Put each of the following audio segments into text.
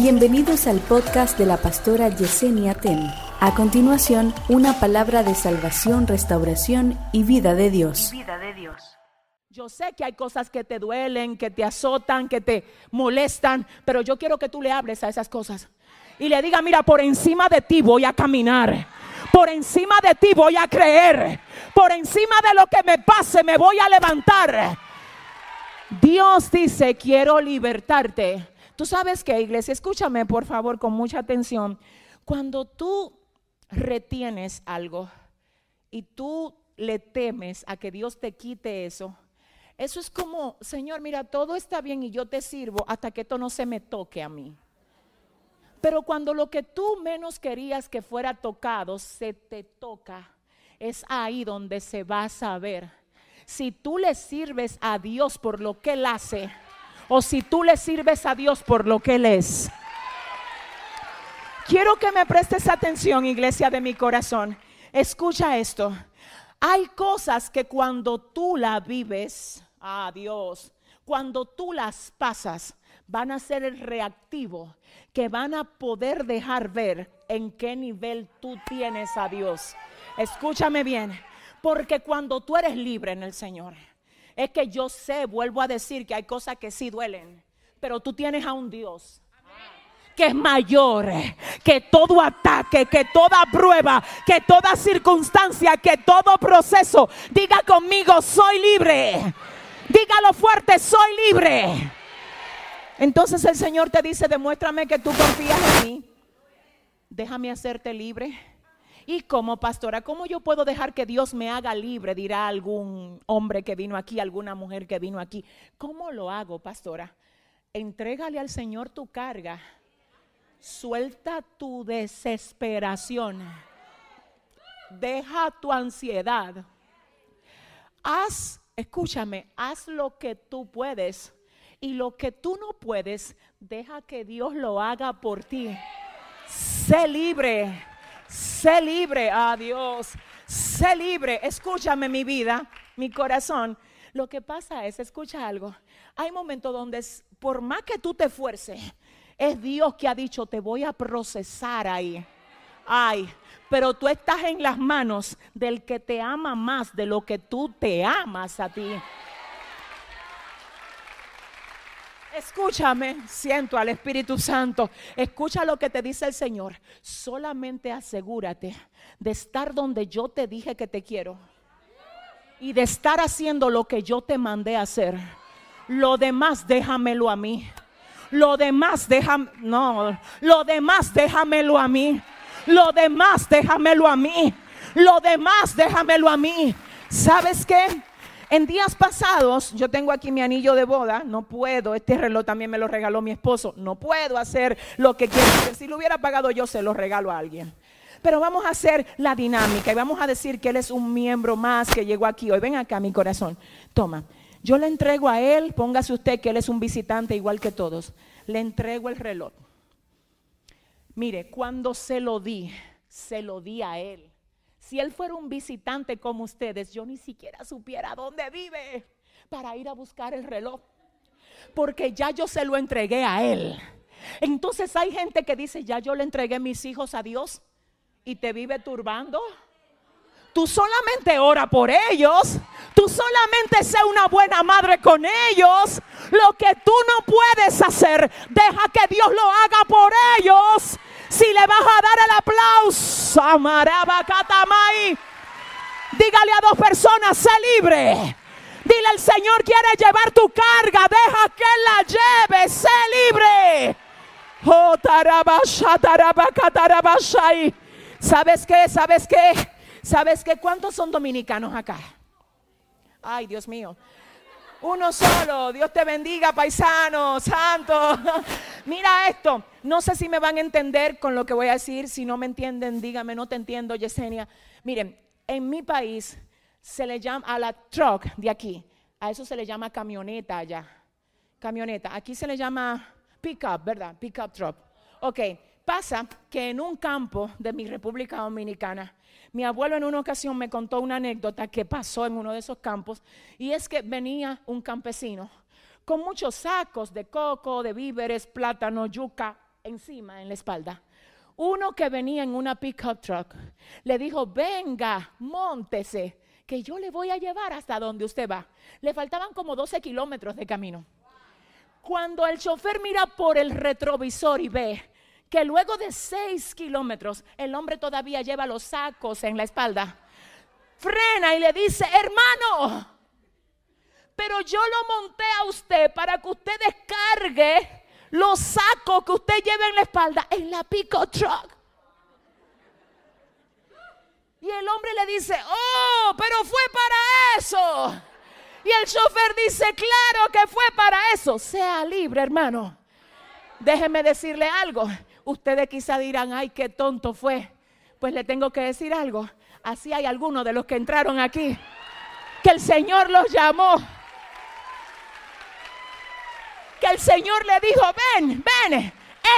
Bienvenidos al podcast de la pastora Yesenia Ten. A continuación, una palabra de salvación, restauración y vida de Dios. vida de Dios. Yo sé que hay cosas que te duelen, que te azotan, que te molestan, pero yo quiero que tú le hables a esas cosas. Y le diga, mira, por encima de ti voy a caminar. Por encima de ti voy a creer. Por encima de lo que me pase me voy a levantar. Dios dice, quiero libertarte. Tú sabes que, iglesia, escúchame por favor con mucha atención. Cuando tú retienes algo y tú le temes a que Dios te quite eso, eso es como, Señor, mira, todo está bien y yo te sirvo hasta que esto no se me toque a mí. Pero cuando lo que tú menos querías que fuera tocado se te toca, es ahí donde se va a saber si tú le sirves a Dios por lo que Él hace o si tú le sirves a Dios por lo que Él es. Quiero que me prestes atención, iglesia de mi corazón. Escucha esto. Hay cosas que cuando tú la vives, a Dios, cuando tú las pasas, van a ser el reactivo que van a poder dejar ver en qué nivel tú tienes a Dios. Escúchame bien, porque cuando tú eres libre en el Señor, es que yo sé, vuelvo a decir que hay cosas que sí duelen, pero tú tienes a un Dios que es mayor que todo ataque, que toda prueba, que toda circunstancia, que todo proceso. Diga conmigo, soy libre. Dígalo fuerte, soy libre. Entonces el Señor te dice, demuéstrame que tú confías en mí. Déjame hacerte libre. Y como pastora, ¿cómo yo puedo dejar que Dios me haga libre? Dirá algún hombre que vino aquí, alguna mujer que vino aquí. ¿Cómo lo hago, pastora? Entrégale al Señor tu carga Suelta tu desesperación. Deja tu ansiedad. Haz, escúchame, haz lo que tú puedes. Y lo que tú no puedes, deja que Dios lo haga por ti. Sé libre. Sé libre. Adiós. Sé libre. Escúchame mi vida, mi corazón. Lo que pasa es, escucha algo. Hay momentos donde por más que tú te esfuerces, es Dios que ha dicho, te voy a procesar ahí. Ay, pero tú estás en las manos del que te ama más de lo que tú te amas a ti. Escúchame, siento al Espíritu Santo. Escucha lo que te dice el Señor. Solamente asegúrate de estar donde yo te dije que te quiero y de estar haciendo lo que yo te mandé hacer. Lo demás déjamelo a mí. Lo demás déjame, no, lo demás déjamelo a mí. Lo demás déjamelo a mí. Lo demás déjamelo a mí. ¿Sabes qué? En días pasados, yo tengo aquí mi anillo de boda, no puedo, este reloj también me lo regaló mi esposo, no puedo hacer lo que quiero hacer. Si lo hubiera pagado yo, se lo regalo a alguien. Pero vamos a hacer la dinámica y vamos a decir que él es un miembro más que llegó aquí hoy. Ven acá, mi corazón. Toma, yo le entrego a él, póngase usted que él es un visitante igual que todos. Le entrego el reloj. Mire, cuando se lo di, se lo di a él. Si él fuera un visitante como ustedes, yo ni siquiera supiera dónde vive para ir a buscar el reloj. Porque ya yo se lo entregué a él. Entonces hay gente que dice, ya yo le entregué mis hijos a Dios y te vive turbando. Tú solamente ora por ellos. Tú solamente sé una buena madre con ellos. Lo que tú no puedes hacer, deja que Dios lo haga por ellos. Si le vas a dar el aplauso, dígale a dos personas, sé libre. Dile, el Señor quiere llevar tu carga, deja que la lleve, sé libre. Oh, ¿Sabes qué? ¿Sabes qué? ¿Sabes qué? ¿Cuántos son dominicanos acá? Ay, Dios mío. Uno solo. Dios te bendiga, paisano, santo. Mira esto. No sé si me van a entender con lo que voy a decir. Si no me entienden, dígame, no te entiendo, Yesenia. Miren, en mi país se le llama a la truck de aquí. A eso se le llama camioneta allá. Camioneta. Aquí se le llama pickup, ¿verdad? Pickup truck. Ok. Pasa que en un campo de mi República Dominicana mi abuelo en una ocasión me contó una anécdota que pasó en uno de esos campos y es que venía un campesino con muchos sacos de coco, de víveres, plátano, yuca, encima, en la espalda. Uno que venía en una pickup truck le dijo, venga, montese, que yo le voy a llevar hasta donde usted va. Le faltaban como 12 kilómetros de camino. Cuando el chofer mira por el retrovisor y ve que luego de 6 kilómetros el hombre todavía lleva los sacos en la espalda, frena y le dice, hermano, pero yo lo monté a usted para que usted descargue los sacos que usted lleva en la espalda en la pico truck. Y el hombre le dice, oh, pero fue para eso. Y el chofer dice, claro que fue para eso. Sea libre, hermano. Déjeme decirle algo. Ustedes quizá dirán, ay, qué tonto fue. Pues le tengo que decir algo. Así hay algunos de los que entraron aquí. Que el Señor los llamó. El Señor le dijo, ven, ven,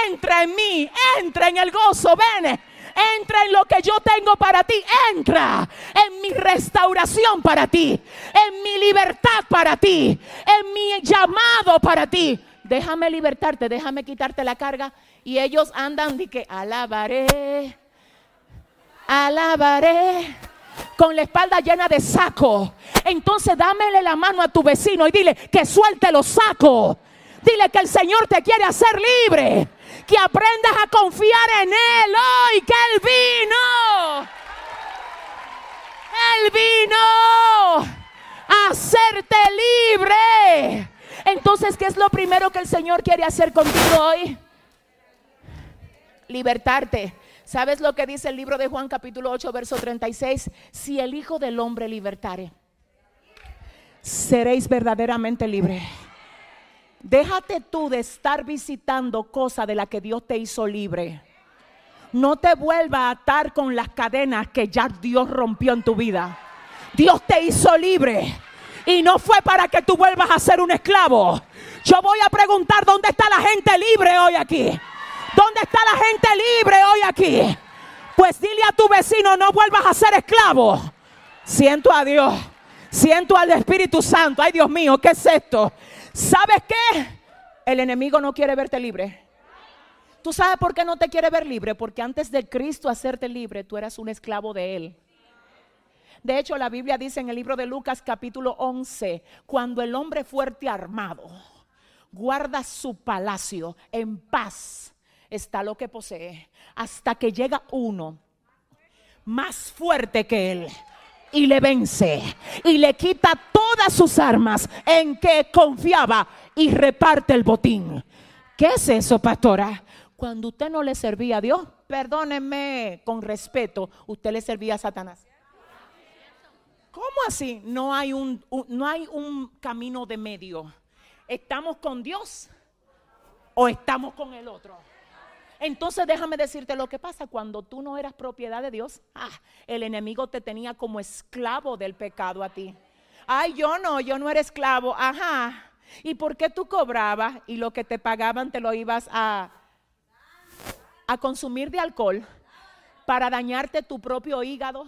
entra en mí, entra en el gozo, ven Entra en lo que yo tengo para ti. Entra en mi restauración para ti. En mi libertad para ti. En mi llamado para ti. Déjame libertarte, déjame quitarte la carga. Y ellos andan de que alabaré, alabaré con la espalda llena de saco. Entonces dámele la mano a tu vecino y dile que suelte los sacos. Dile que el Señor te quiere hacer libre que aprendas a confiar en Él hoy, que Él vino. Él vino a hacerte libre. Entonces, ¿qué es lo primero que el Señor quiere hacer contigo hoy? Libertarte. ¿Sabes lo que dice el libro de Juan capítulo 8, verso 36? Si el Hijo del Hombre libertare, seréis verdaderamente libres. Déjate tú de estar visitando cosas de las que Dios te hizo libre. No te vuelva a atar con las cadenas que ya Dios rompió en tu vida. Dios te hizo libre. Y no fue para que tú vuelvas a ser un esclavo. Yo voy a preguntar dónde está la gente libre hoy aquí. ¿Dónde está la gente libre hoy aquí? Pues dile a tu vecino, no vuelvas a ser esclavo. Siento a Dios. Siento al Espíritu Santo. Ay, Dios mío, ¿qué es esto? ¿Sabes qué? El enemigo no quiere verte libre. ¿Tú sabes por qué no te quiere ver libre? Porque antes de Cristo hacerte libre, tú eras un esclavo de Él. De hecho, la Biblia dice en el libro de Lucas capítulo 11, cuando el hombre fuerte armado guarda su palacio en paz, está lo que posee, hasta que llega uno más fuerte que él y le vence y le quita todas sus armas en que confiaba y reparte el botín. ¿Qué es eso, pastora? Cuando usted no le servía a Dios, perdónenme con respeto, usted le servía a Satanás. ¿Cómo así? No hay un, no hay un camino de medio. ¿Estamos con Dios o estamos con el otro? Entonces déjame decirte lo que pasa cuando tú no eras propiedad de Dios. Ah, el enemigo te tenía como esclavo del pecado a ti. Ay, yo no, yo no era esclavo. Ajá. ¿Y por qué tú cobrabas y lo que te pagaban te lo ibas a, a consumir de alcohol para dañarte tu propio hígado?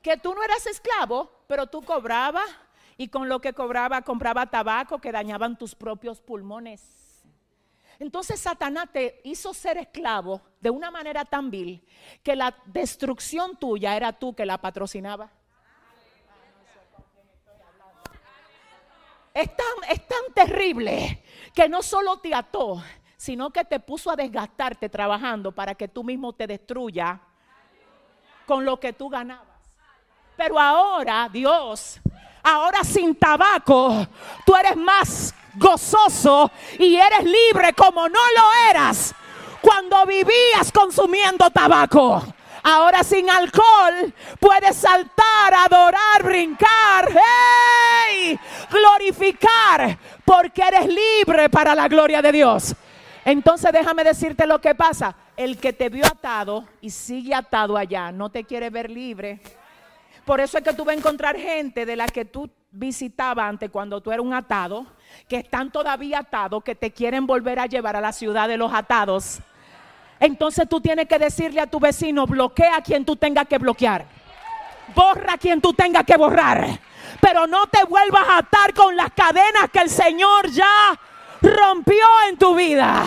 Que tú no eras esclavo, pero tú cobrabas y con lo que cobraba compraba tabaco que dañaban tus propios pulmones. Entonces Satanás te hizo ser esclavo de una manera tan vil que la destrucción tuya era tú que la patrocinaba. Es tan, es tan terrible que no solo te ató, sino que te puso a desgastarte trabajando para que tú mismo te destruya con lo que tú ganabas. Pero ahora, Dios, ahora sin tabaco, tú eres más gozoso y eres libre como no lo eras cuando vivías consumiendo tabaco. Ahora sin alcohol puedes saltar, adorar, brincar, hey, glorificar, porque eres libre para la gloria de Dios. Entonces déjame decirte lo que pasa. El que te vio atado y sigue atado allá, no te quiere ver libre. Por eso es que tú vas a encontrar gente de la que tú visitabas antes cuando tú eras un atado que están todavía atados, que te quieren volver a llevar a la ciudad de los atados. Entonces tú tienes que decirle a tu vecino, bloquea a quien tú tengas que bloquear. Borra a quien tú tengas que borrar. Pero no te vuelvas a atar con las cadenas que el Señor ya rompió en tu vida.